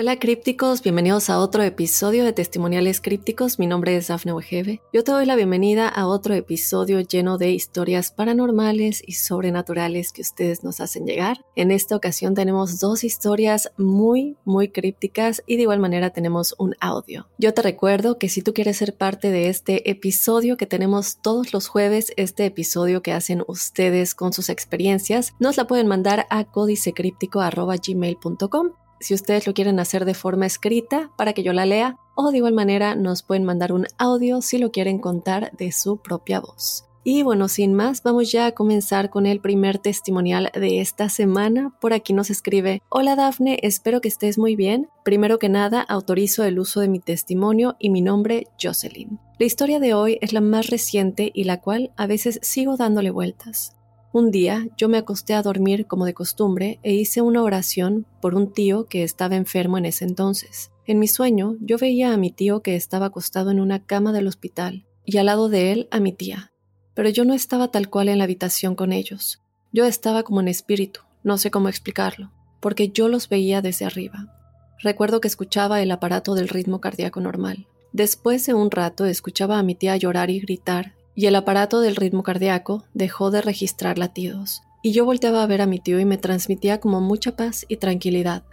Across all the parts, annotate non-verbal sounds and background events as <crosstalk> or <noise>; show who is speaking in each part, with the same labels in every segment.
Speaker 1: Hola crípticos, bienvenidos a otro episodio de Testimoniales Crípticos. Mi nombre es Dafne Wegebe. Yo te doy la bienvenida a otro episodio lleno de historias paranormales y sobrenaturales que ustedes nos hacen llegar. En esta ocasión tenemos dos historias muy, muy crípticas y de igual manera tenemos un audio. Yo te recuerdo que si tú quieres ser parte de este episodio que tenemos todos los jueves, este episodio que hacen ustedes con sus experiencias, nos la pueden mandar a códicecríptico.gmail.com si ustedes lo quieren hacer de forma escrita para que yo la lea o de igual manera nos pueden mandar un audio si lo quieren contar de su propia voz. Y bueno, sin más, vamos ya a comenzar con el primer testimonial de esta semana. Por aquí nos escribe, hola Dafne, espero que estés muy bien. Primero que nada, autorizo el uso de mi testimonio y mi nombre, Jocelyn. La historia de hoy es la más reciente y la cual a veces sigo dándole vueltas. Un día yo me acosté a dormir como de costumbre e hice una oración por un tío que estaba enfermo en ese entonces. En mi sueño yo veía a mi tío que estaba acostado en una cama del hospital y al lado de él a mi tía. Pero yo no estaba tal cual en la habitación con ellos. Yo estaba como en espíritu, no sé cómo explicarlo, porque yo los veía desde arriba. Recuerdo que escuchaba el aparato del ritmo cardíaco normal. Después de un rato escuchaba a mi tía llorar y gritar y el aparato del ritmo cardíaco dejó de registrar latidos. Y yo volteaba a ver a mi tío y me transmitía como mucha paz y tranquilidad.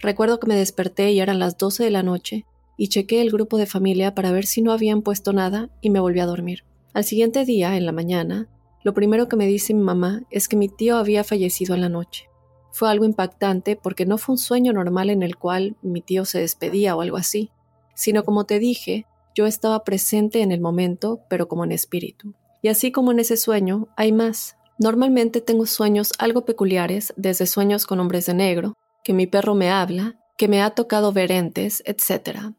Speaker 1: Recuerdo que me desperté y eran las 12 de la noche y chequé el grupo de familia para ver si no habían puesto nada y me volví a dormir. Al siguiente día, en la mañana, lo primero que me dice mi mamá es que mi tío había fallecido en la noche. Fue algo impactante porque no fue un sueño normal en el cual mi tío se despedía o algo así, sino como te dije, yo estaba presente en el momento, pero como en espíritu. Y así como en ese sueño, hay más. Normalmente tengo sueños algo peculiares, desde sueños con hombres de negro, que mi perro me habla, que me ha tocado ver entes, etc.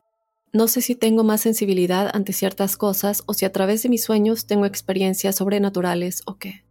Speaker 1: No sé si tengo más sensibilidad ante ciertas cosas o si a través de mis sueños tengo experiencias sobrenaturales o qué.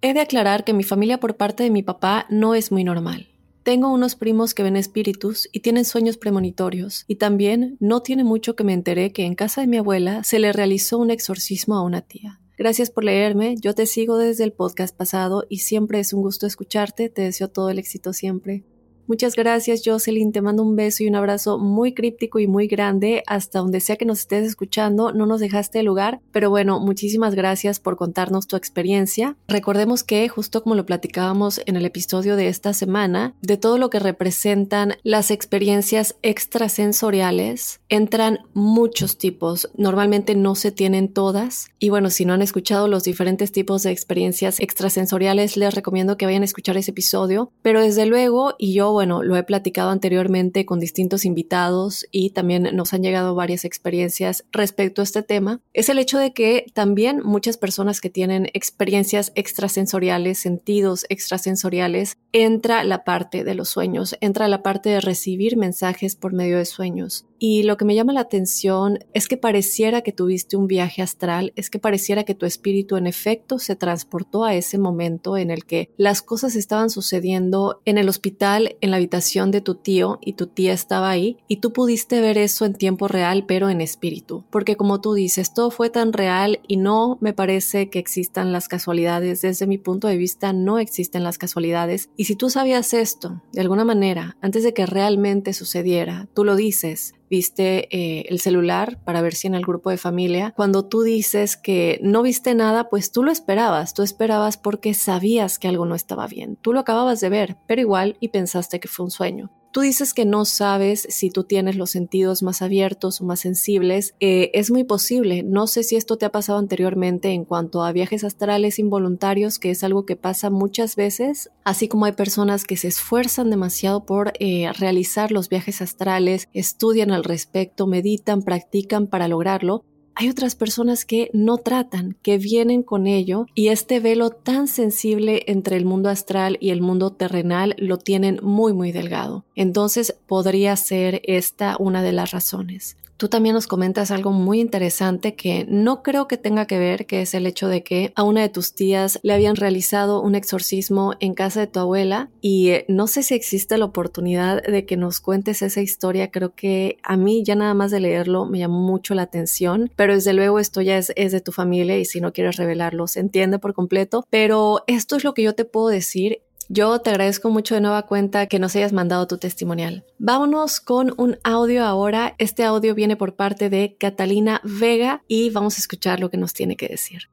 Speaker 1: He de aclarar que mi familia por parte de mi papá no es muy normal. Tengo unos primos que ven espíritus y tienen sueños premonitorios, y también no tiene mucho que me enteré que en casa de mi abuela se le realizó un exorcismo a una tía. Gracias por leerme, yo te sigo desde el podcast pasado y siempre es un gusto escucharte, te deseo todo el éxito siempre. Muchas gracias, Jocelyn. Te mando un beso y un abrazo muy críptico y muy grande hasta donde sea que nos estés escuchando. No nos dejaste el lugar, pero bueno, muchísimas gracias por contarnos tu experiencia. Recordemos que, justo como lo platicábamos en el episodio de esta semana, de todo lo que representan las experiencias extrasensoriales, entran muchos tipos. Normalmente no se tienen todas. Y bueno, si no han escuchado los diferentes tipos de experiencias extrasensoriales, les recomiendo que vayan a escuchar ese episodio. Pero desde luego, y yo bueno, lo he platicado anteriormente con distintos invitados y también nos han llegado varias experiencias respecto a este tema, es el hecho de que también muchas personas que tienen experiencias extrasensoriales, sentidos extrasensoriales, entra la parte de los sueños, entra la parte de recibir mensajes por medio de sueños. Y lo que me llama la atención es que pareciera que tuviste un viaje astral, es que pareciera que tu espíritu en efecto se transportó a ese momento en el que las cosas estaban sucediendo en el hospital, en la habitación de tu tío y tu tía estaba ahí y tú pudiste ver eso en tiempo real pero en espíritu. Porque como tú dices, todo fue tan real y no me parece que existan las casualidades. Desde mi punto de vista no existen las casualidades. Y si tú sabías esto de alguna manera antes de que realmente sucediera, tú lo dices, viste eh, el celular para ver si en el grupo de familia, cuando tú dices que no viste nada, pues tú lo esperabas, tú esperabas porque sabías que algo no estaba bien, tú lo acababas de ver, pero igual y pensaste que fue un sueño. Tú dices que no sabes si tú tienes los sentidos más abiertos o más sensibles. Eh, es muy posible. No sé si esto te ha pasado anteriormente en cuanto a viajes astrales involuntarios, que es algo que pasa muchas veces, así como hay personas que se esfuerzan demasiado por eh, realizar los viajes astrales, estudian al respecto, meditan, practican para lograrlo hay otras personas que no tratan, que vienen con ello y este velo tan sensible entre el mundo astral y el mundo terrenal lo tienen muy muy delgado. Entonces podría ser esta una de las razones. Tú también nos comentas algo muy interesante que no creo que tenga que ver, que es el hecho de que a una de tus tías le habían realizado un exorcismo en casa de tu abuela y eh, no sé si existe la oportunidad de que nos cuentes esa historia. Creo que a mí ya nada más de leerlo me llamó mucho la atención, pero desde luego esto ya es, es de tu familia y si no quieres revelarlo se entiende por completo, pero esto es lo que yo te puedo decir yo te agradezco mucho de nueva cuenta que nos hayas mandado tu testimonial. Vámonos con un audio ahora. Este audio viene por parte de Catalina Vega y vamos a escuchar lo que nos tiene que decir.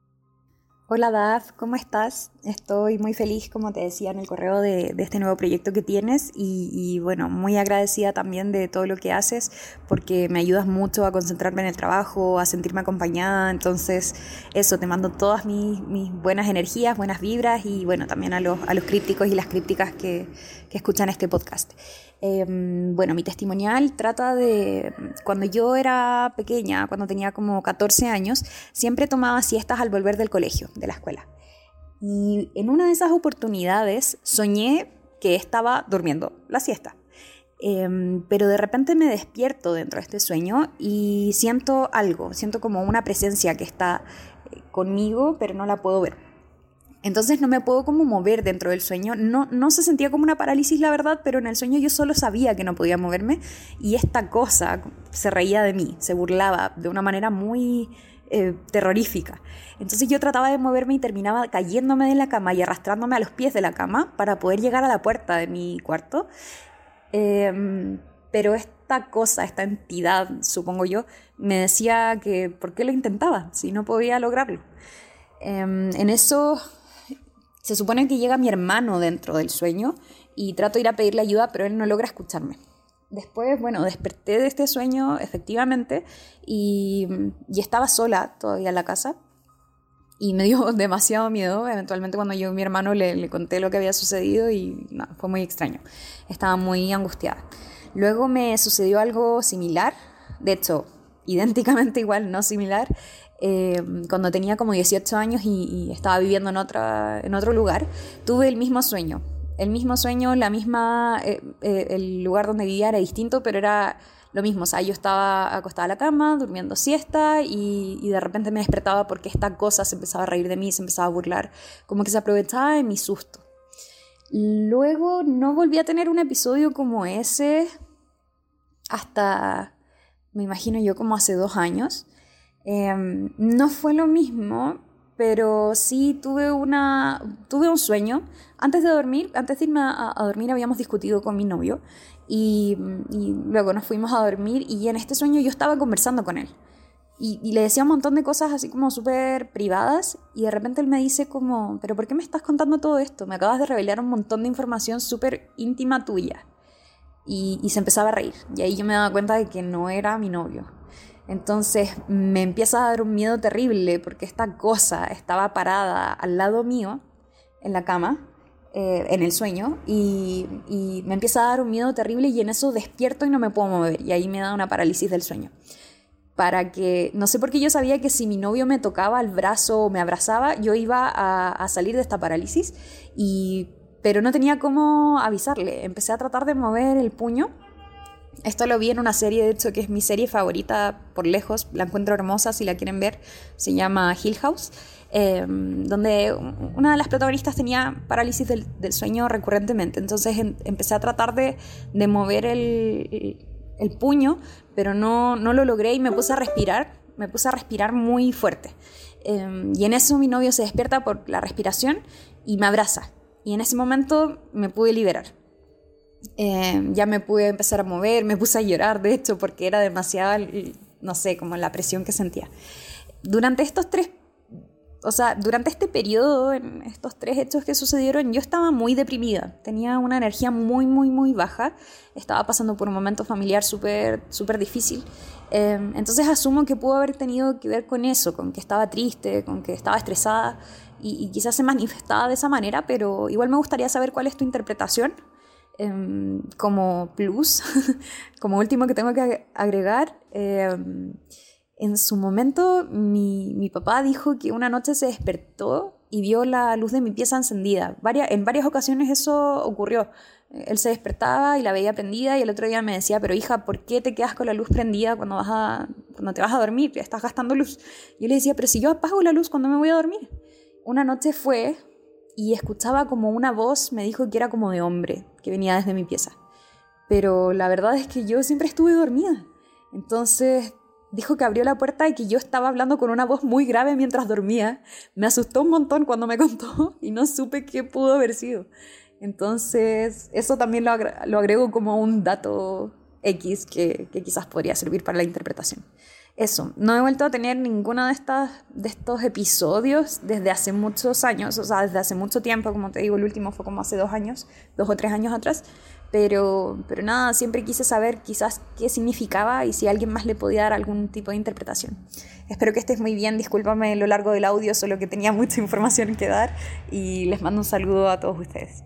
Speaker 2: Hola Daf, ¿cómo estás? Estoy muy feliz, como te decía en el correo, de, este nuevo proyecto que tienes y, bueno, muy agradecida también de todo lo que haces porque me ayudas mucho a concentrarme en el trabajo, a sentirme acompañada. Entonces, eso, te mando todas mis, buenas energías, buenas vibras y bueno, también a los, a los crípticos y las crípticas que, que escuchan este podcast. Em, bueno, mi testimonial trata de cuando yo era pequeña, cuando tenía como 14 años, siempre tomaba siestas al volver del colegio, de la escuela. Y en una de esas oportunidades soñé que estaba durmiendo la siesta. Em, pero de repente me despierto dentro de este sueño y siento algo, siento como una presencia que está eh, conmigo, pero no la puedo ver. Entonces no me puedo como mover dentro del sueño. No, no se sentía como una parálisis, la verdad, pero en el sueño yo solo sabía que no podía moverme y esta cosa se reía de mí, se burlaba de una manera muy eh, terrorífica. Entonces yo trataba de moverme y terminaba cayéndome de la cama y arrastrándome a los pies de la cama para poder llegar a la puerta de mi cuarto. Em, pero esta cosa, esta entidad, supongo yo, me decía que por qué lo intentaba si no podía lograrlo. Em, en eso se supone que llega mi hermano dentro del sueño y trato de ir a pedirle ayuda, pero él no logra escucharme. Después, bueno, desperté de este sueño, efectivamente, y, estaba sola todavía en la casa. Y me dio <laughs> demasiado miedo. Eventualmente, cuando yo a mi hermano le, le conté lo que había sucedido, y fue muy extraño. Estaba muy angustiada. Luego me sucedió algo similar, de hecho, <laughs> idénticamente igual, no similar, Em, cuando tenía como 18 años y, estaba viviendo en, otra, en otro lugar, tuve el mismo sueño. El mismo sueño, la misma, eh, eh, el lugar donde vivía era distinto, pero era lo mismo. O sea, yo estaba acostada en la cama, durmiendo siesta y, y, de repente me despertaba porque esta cosa se empezaba a reír de mí, se empezaba a burlar, como que se aprovechaba de mi susto. Luego no volví a tener un episodio como ese hasta, me imagino yo, como hace dos años. Em, no fue lo mismo, pero sí tuve, una, tuve un sueño. Antes de dormir, antes de irme a, dormir habíamos discutido con mi novio y, luego nos fuimos a dormir y en este sueño yo estaba conversando con él. Y, le decía un montón de cosas así como súper privadas y de repente él me dice como, pero ¿por qué me estás contando todo esto? Me acabas de revelar un montón de información súper íntima tuya. Y, y se empezaba a reír. Y ahí yo me daba cuenta de que no era mi novio. Entonces me empieza a dar un miedo terrible porque esta cosa estaba parada al lado mío en la cama, eh, en el sueño, y, me empieza a dar un miedo terrible y en eso despierto y no me puedo mover y ahí me da una parálisis del sueño. Para que, no sé por qué yo sabía que si mi novio me tocaba el brazo o me abrazaba, yo iba a, a salir de esta parálisis, y, pero no tenía cómo avisarle. Empecé a tratar de mover el puño esto lo vi en una serie, de hecho, que es mi serie favorita por lejos, la encuentro hermosa si la quieren ver, se llama Hill House, em, donde una de las protagonistas tenía parálisis del, sueño recurrentemente. Entonces em, empecé a tratar de, mover el, puño, pero no, no lo logré y me puse a respirar, me puse a respirar muy fuerte. Em, y en eso mi novio se despierta por la respiración y me abraza. Y en ese momento me pude liberar. Eh, ya me pude empezar a mover, me puse a llorar, de hecho, porque era demasiada, no sé, como la presión que sentía. Durante estos tres o sea, durante este periodo, en estos tres hechos que sucedieron, yo estaba muy deprimida. Tenía una energía muy, muy, muy baja. Estaba pasando por un momento familiar súper, súper difícil. Em, entonces asumo que pudo haber tenido que ver con eso, con que estaba triste, con que estaba estresada y, quizás se manifestaba de esa manera, pero igual me gustaría saber cuál es tu interpretación em, como plus, <laughs> como último que tengo que agregar. Em, en su momento mi, mi, papá dijo que una noche se despertó y vio la luz de mi pieza encendida. en varias ocasiones eso ocurrió. Él se despertaba y la veía prendida y el otro día me decía, pero hija, ¿por qué te quedas con la luz prendida cuando, vas a, cuando te vas a dormir? Estás gastando luz. Yo le decía, pero si yo apago la luz cuando me voy a dormir. Una noche fue y escuchaba como una voz me dijo que era como de hombre, que venía desde mi pieza. Pero la verdad es que yo siempre estuve dormida. Entonces dijo que abrió la puerta y que yo estaba hablando con una voz muy grave mientras dormía. Me asustó un montón cuando me <laughs> contó y no supe qué pudo haber sido. Entonces, eso también lo, agrego como un dato X que, quizás podría servir para la interpretación. Eso, no he vuelto a tener ninguno de, estas, de estos episodios desde hace muchos años, o sea, desde hace mucho tiempo, como te digo, el último fue como hace dos años, dos o tres años atrás, pero, pero nada, siempre quise saber quizás qué significaba y si alguien más le podía dar algún tipo de interpretación. Espero que estés muy bien, discúlpame lo largo del audio, solo que tenía mucha <laughs> información que dar y les mando un saludo a todos ustedes.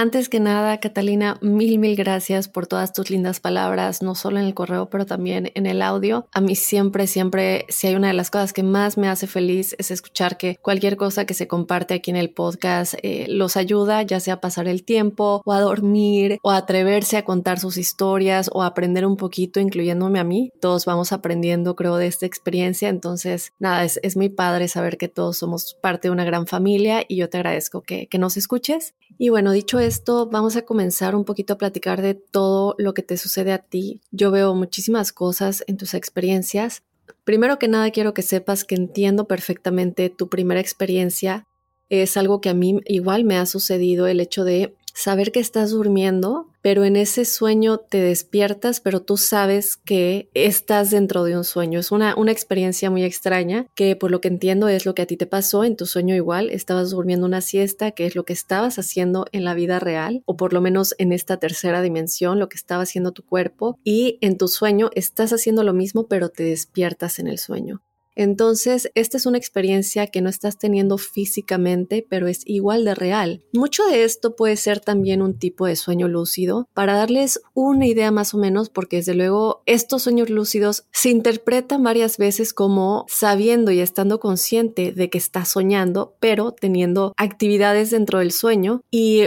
Speaker 1: Antes que nada, Catalina, mil, mil gracias por todas tus lindas palabras, no solo en el correo, pero también en el audio. A mí siempre, siempre, si hay una de las cosas que más me hace feliz es escuchar que cualquier cosa que se comparte aquí en el podcast eh, los ayuda, ya sea a pasar el tiempo o a dormir o a atreverse a contar sus historias o a aprender un poquito, incluyéndome a mí. Todos vamos aprendiendo, creo, de esta experiencia. Entonces, nada, es, es muy padre saber que todos somos parte de una gran familia y yo te agradezco que, que nos escuches. Y bueno, dicho esto, vamos a comenzar un poquito a platicar de todo lo que te sucede a ti. Yo veo muchísimas cosas en tus experiencias. Primero que nada, quiero que sepas que entiendo perfectamente tu primera experiencia. Es algo que a mí igual me ha sucedido, el hecho de saber que estás durmiendo, pero en ese sueño te despiertas, pero tú sabes que estás dentro de un sueño. Es una, una experiencia muy extraña que por lo que entiendo es lo que a ti te pasó en tu sueño igual. Estabas durmiendo una siesta, que es lo que estabas haciendo en la vida real, o por lo menos en esta tercera dimensión, lo que estaba haciendo tu cuerpo. Y en tu sueño estás haciendo lo mismo, pero te despiertas en el sueño. Entonces, esta es una experiencia que no estás teniendo físicamente, pero es igual de real. Mucho de esto puede ser también un tipo de sueño lúcido. Para darles una idea más o menos, porque desde luego estos sueños lúcidos se interpretan varias veces como sabiendo y estando consciente de que estás soñando, pero teniendo actividades dentro del sueño y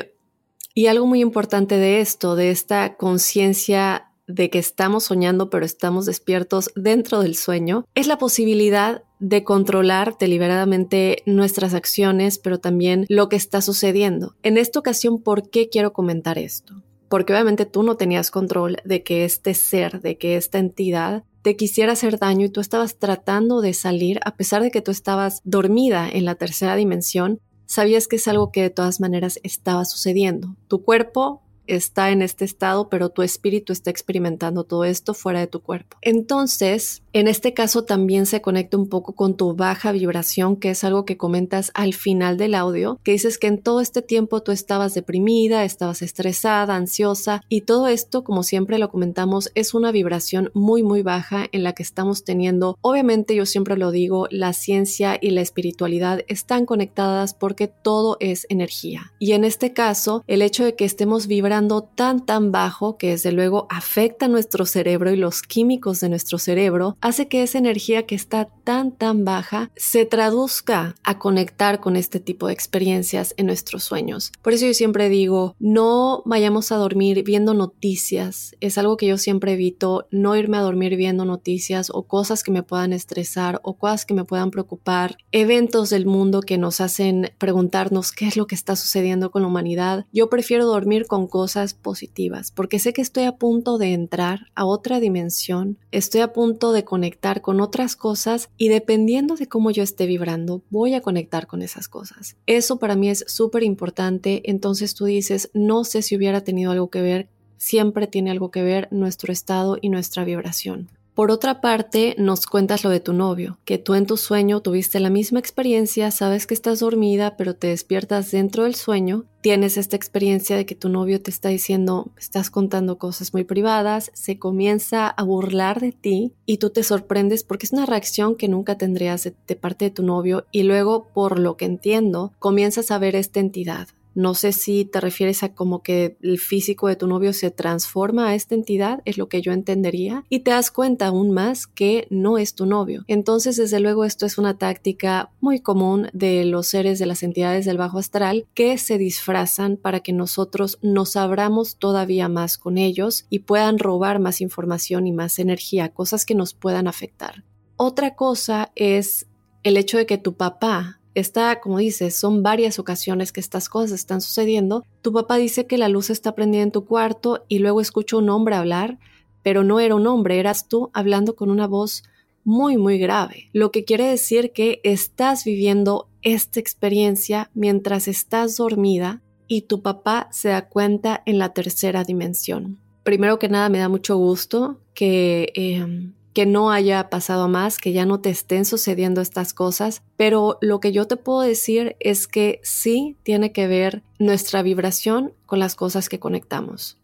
Speaker 1: y algo muy importante de esto, de esta conciencia de que estamos soñando pero estamos despiertos dentro del sueño, es la posibilidad de controlar deliberadamente nuestras acciones, pero también lo que está sucediendo. En esta ocasión, ¿por qué quiero comentar esto? Porque obviamente tú no tenías control de que este ser, de que esta entidad te quisiera hacer daño y tú estabas tratando de salir a pesar de que tú estabas dormida en la tercera dimensión, sabías que es algo que de todas maneras estaba sucediendo. Tu cuerpo está en este estado, pero tu espíritu está experimentando todo esto fuera de tu cuerpo. Entonces, en este caso también se conecta un poco con tu baja vibración, que es algo que comentas al final del audio, que dices que en todo este tiempo tú estabas deprimida, estabas estresada, ansiosa y todo esto, como siempre lo comentamos, es una vibración muy muy baja en la que estamos teniendo. Obviamente yo siempre lo digo, la ciencia y la espiritualidad están conectadas porque todo es energía. Y en este caso, el hecho de que estemos vibrando tan tan bajo que desde luego afecta nuestro cerebro y los químicos de nuestro cerebro, hace que esa energía que está tan, tan baja se traduzca a conectar con este tipo de experiencias en nuestros sueños. Por eso yo siempre digo, no vayamos a dormir viendo noticias. Es algo que yo siempre evito, no irme a dormir viendo noticias o cosas que me puedan estresar o cosas que me puedan preocupar, eventos del mundo que nos hacen preguntarnos qué es lo que está sucediendo con la humanidad. Yo prefiero dormir con cosas positivas porque sé que estoy a punto de entrar a otra dimensión, estoy a punto de conectar con otras cosas y dependiendo de cómo yo esté vibrando, voy a conectar con esas cosas. Eso para mí es súper importante. Entonces tú dices, no sé si hubiera tenido algo que ver, siempre tiene algo que ver nuestro estado y nuestra vibración. Por otra parte, nos cuentas lo de tu novio, que tú en tu sueño tuviste la misma experiencia, sabes que estás dormida, pero te despiertas dentro del sueño, tienes esta experiencia de que tu novio te está diciendo, estás contando cosas muy privadas, se comienza a burlar de ti y tú te sorprendes porque es una reacción que nunca tendrías de, de parte de tu novio y luego, por lo que entiendo, comienzas a ver esta entidad no sé si te refieres a como que el físico de tu novio se transforma a esta entidad, es lo que yo entendería, y te das cuenta aún más que no es tu novio. Entonces, desde luego, esto es una táctica muy común de los seres de las entidades del bajo astral que se disfrazan para que nosotros nos abramos todavía más con ellos y puedan robar más información y más energía, cosas que nos puedan afectar. Otra cosa es el hecho de que tu papá Está, como dices, son varias ocasiones que estas cosas están sucediendo. Tu papá dice que la luz está prendida en tu cuarto y luego escucha un hombre hablar, pero no era un hombre, eras tú hablando con una voz muy, muy grave. Lo que quiere decir que estás viviendo esta experiencia mientras estás dormida y tu papá se da cuenta en la tercera dimensión. Primero que nada, me da mucho gusto que eh, que no haya pasado más, que ya no te estén sucediendo estas cosas, pero lo que yo te puedo decir es que sí tiene que ver nuestra vibración con las cosas que conectamos.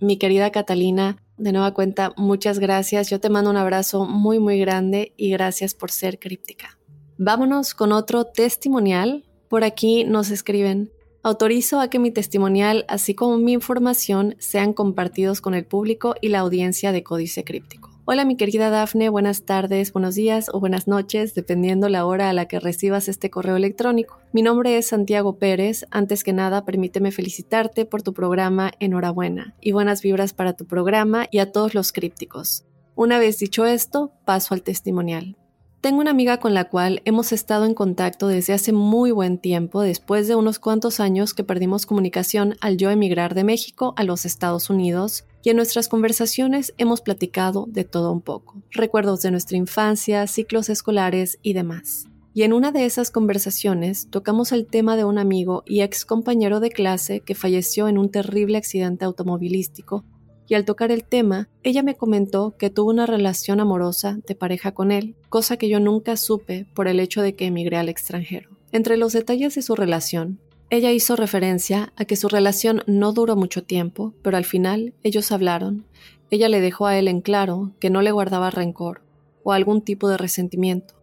Speaker 1: Mi querida Catalina, de nueva cuenta, muchas gracias. Yo te mando un abrazo muy, muy grande y gracias por ser críptica. Vámonos con otro testimonial. Por aquí nos escriben, autorizo a que mi testimonial, así como mi información, sean compartidos con el público y la audiencia de Códice Críptico. Hola mi querida Dafne, buenas tardes, buenos días o buenas noches, dependiendo la hora a la que recibas este correo electrónico. Mi nombre es Santiago Pérez. Antes que nada, permíteme felicitarte por tu programa Enhorabuena y buenas vibras para tu programa y a todos los crípticos. Una vez dicho esto, paso al testimonial. Tengo una amiga con la cual hemos estado en contacto desde hace muy buen tiempo, después de unos cuantos años que perdimos comunicación al yo emigrar de México a los Estados Unidos, y en nuestras conversaciones hemos platicado de todo un poco, recuerdos de nuestra infancia, ciclos escolares y demás. Y en una de esas conversaciones tocamos el tema de un amigo y ex compañero de clase que falleció en un terrible accidente automovilístico y al tocar el tema, ella me comentó que tuvo una relación amorosa de pareja con él, cosa que yo nunca supe por el hecho de que emigré al extranjero. Entre los detalles de su relación, ella hizo referencia a que su relación no duró mucho tiempo, pero al final ellos hablaron. Ella le dejó a él en claro que no le guardaba rencor o algún tipo de resentimiento.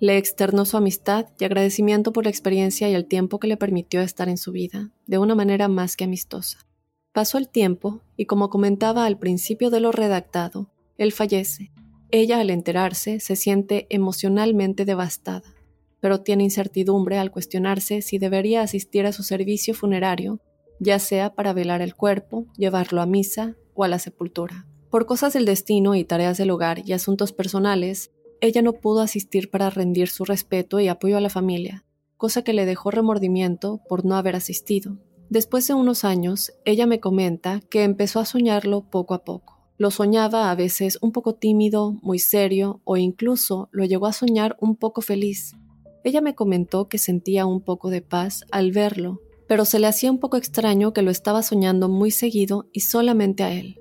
Speaker 1: Le externó su amistad y agradecimiento por la experiencia y el tiempo que le permitió estar en su vida, de una manera más que amistosa. Pasó el tiempo y como comentaba al principio de lo redactado, él fallece. Ella al enterarse se siente emocionalmente devastada, pero tiene incertidumbre al cuestionarse si debería asistir a su servicio funerario, ya sea para velar el cuerpo, llevarlo a misa o a la sepultura. Por cosas del destino y tareas del hogar y asuntos personales, ella no pudo asistir para rendir su respeto y apoyo a la familia, cosa que le dejó remordimiento por no haber asistido. Después de unos años, ella me comenta que empezó a soñarlo poco a poco. Lo soñaba a veces un poco tímido, muy serio o incluso lo llegó a soñar un poco feliz. Ella me comentó que sentía un poco de paz al verlo, pero se le hacía un poco extraño que lo estaba soñando muy seguido y solamente a él.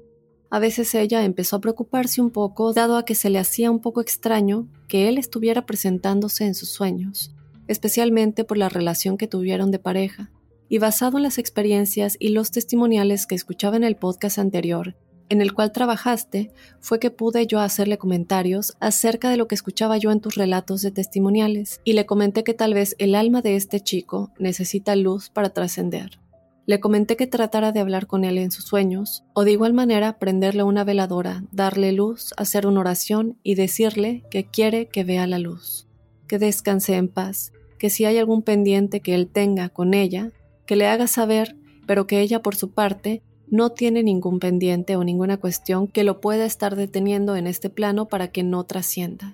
Speaker 1: A veces ella empezó a preocuparse un poco dado a que se le hacía un poco extraño que él estuviera presentándose en sus sueños, especialmente por la relación que tuvieron de pareja y basado en las experiencias y los testimoniales que escuchaba en el podcast anterior, en el cual trabajaste, fue que pude yo hacerle comentarios acerca de lo que escuchaba yo en tus relatos de testimoniales, y le comenté que tal vez el alma de este chico necesita luz para trascender. Le comenté que tratara de hablar con él en sus sueños, o de igual manera prenderle una veladora, darle luz, hacer una oración y decirle que quiere que vea la luz, que descanse en paz, que si hay algún pendiente que él tenga con ella, que le haga saber, pero que ella por su parte no tiene ningún pendiente o ninguna cuestión que lo pueda estar deteniendo en este plano para que no trascienda.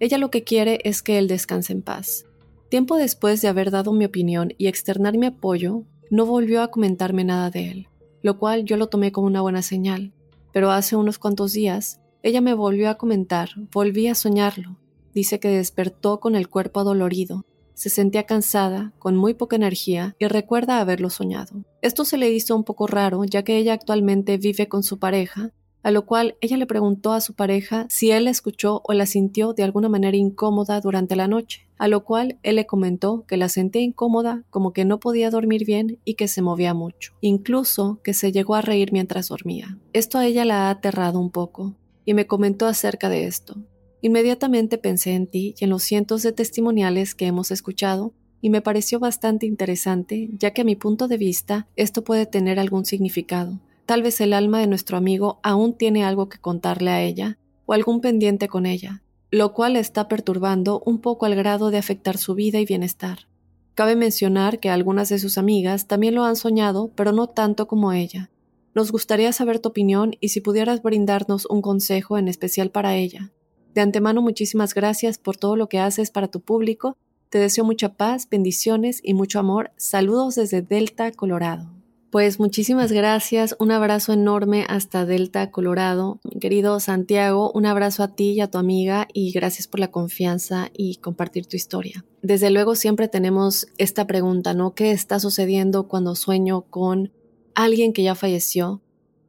Speaker 1: Ella lo que quiere es que él descanse en paz. Tiempo después de haber dado mi opinión y externar mi apoyo, no volvió a comentarme nada de él, lo cual yo lo tomé como una buena señal. Pero hace unos cuantos días, ella me volvió a comentar, volví a soñarlo. Dice que despertó con el cuerpo adolorido se sentía cansada, con muy poca energía y recuerda haberlo soñado. Esto se le hizo un poco raro ya que ella actualmente vive con su pareja a lo cual ella le preguntó a su pareja si él la escuchó o la sintió de alguna manera incómoda durante la noche, a lo cual él le comentó que la sentía incómoda, como que no podía dormir bien y que se movía mucho, incluso que se llegó a reír mientras dormía. Esto a ella la ha aterrado un poco, y me comentó acerca de esto. Inmediatamente pensé en ti y en los cientos de testimoniales que hemos escuchado, y me pareció bastante interesante, ya que a mi punto de vista esto puede tener algún significado, Tal vez el alma de nuestro amigo aún tiene algo que contarle a ella o algún pendiente con ella, lo cual está perturbando un poco al grado de afectar su vida y bienestar. Cabe mencionar que algunas de sus amigas también lo han soñado, pero no tanto como ella. Nos gustaría saber tu opinión y si pudieras brindarnos un consejo en especial para ella. De antemano muchísimas gracias por todo lo que haces para tu público. Te deseo mucha paz, bendiciones y mucho amor. Saludos desde Delta, Colorado. Pues muchísimas gracias, un abrazo enorme hasta Delta, Colorado. Querido Santiago, un abrazo a ti y a tu amiga y gracias por la confianza y compartir tu historia. Desde luego siempre tenemos esta pregunta, ¿no? ¿Qué está sucediendo cuando sueño con alguien que ya falleció?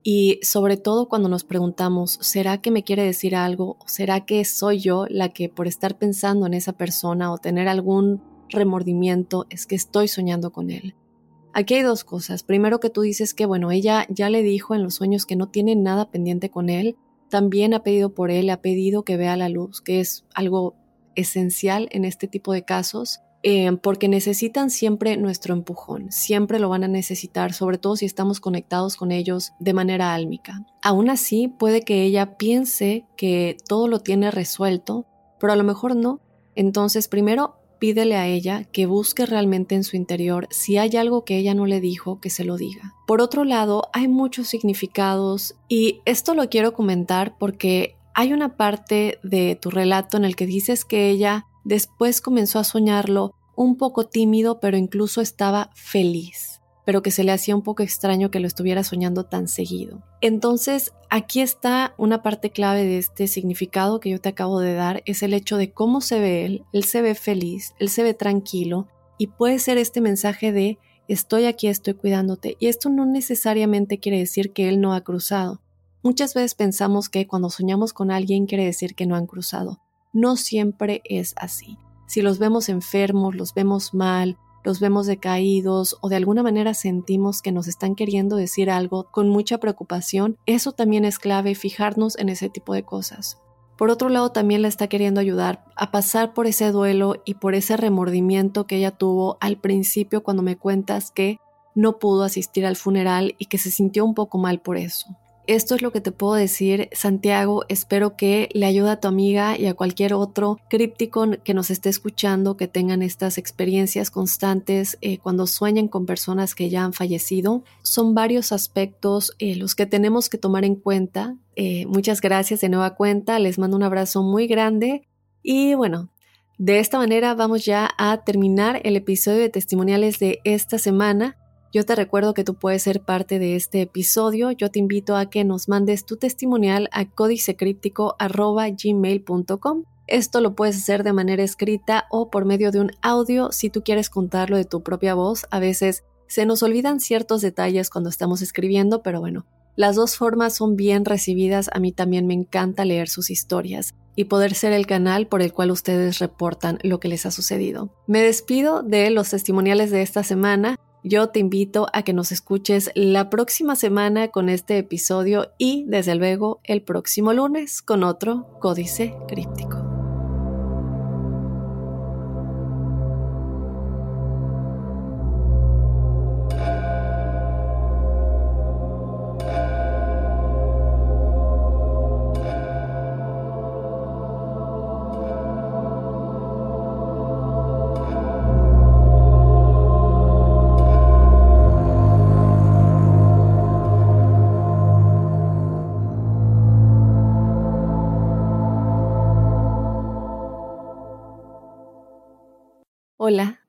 Speaker 1: Y sobre todo cuando nos preguntamos, ¿será que me quiere decir algo? ¿Será que soy yo la que por estar pensando en esa persona o tener algún remordimiento es que estoy soñando con él? Aquí hay dos cosas. Primero que tú dices que, bueno, ella ya le dijo en los sueños que no tiene nada pendiente con él. También ha pedido por él, ha pedido que vea la luz, que es algo esencial en este tipo de casos, eh, porque necesitan siempre nuestro empujón, siempre lo van a necesitar, sobre todo si estamos conectados con ellos de manera álmica. Aún así, puede que ella piense que todo lo tiene resuelto, pero a lo mejor no. Entonces, primero, pídele a ella que busque realmente en su interior si hay algo que ella no le dijo, que se lo diga. Por otro lado, hay muchos significados y esto lo quiero comentar porque hay una parte de tu relato en el que dices que ella después comenzó a soñarlo un poco tímido, pero incluso estaba feliz pero que se le hacía un poco extraño que lo estuviera soñando tan seguido. Entonces, aquí está una parte clave de este significado que yo te acabo de dar, es el hecho de cómo se ve él, él se ve feliz, él se ve tranquilo y puede ser este mensaje de estoy aquí, estoy cuidándote. Y esto no necesariamente quiere decir que él no ha cruzado. Muchas veces pensamos que cuando soñamos con alguien quiere decir que no han cruzado. No siempre es así. Si los vemos enfermos, los vemos mal, los vemos decaídos o de alguna manera sentimos que nos están queriendo decir algo con mucha preocupación, eso también es clave fijarnos en ese tipo de cosas. Por otro lado, también la está queriendo ayudar a pasar por ese duelo y por ese remordimiento que ella tuvo al principio cuando me cuentas que no pudo asistir al funeral y que se sintió un poco mal por eso. Esto es lo que te puedo decir, Santiago. Espero que le ayude a tu amiga y a cualquier otro críptico que nos esté escuchando que tengan estas experiencias constantes eh, cuando sueñan con personas que ya han fallecido. Son varios aspectos eh, los que tenemos que tomar en cuenta. Eh, muchas gracias de nueva cuenta. Les mando un abrazo muy grande. Y bueno, de esta manera vamos ya a terminar el episodio de testimoniales de esta semana. Yo te recuerdo que tú puedes ser parte de este episodio. Yo te invito a que nos mandes tu testimonial a códicecríptico.gmail.com. Esto lo puedes hacer de manera escrita o por medio de un audio si tú quieres contarlo de tu propia voz. A veces se nos olvidan ciertos detalles cuando estamos escribiendo, pero bueno, las dos formas son bien recibidas. A mí también me encanta leer sus historias y poder ser el canal por el cual ustedes reportan lo que les ha sucedido. Me despido de los testimoniales de esta semana. Yo te invito a que nos escuches la próxima semana con este episodio y desde luego el próximo lunes con otro códice críptico.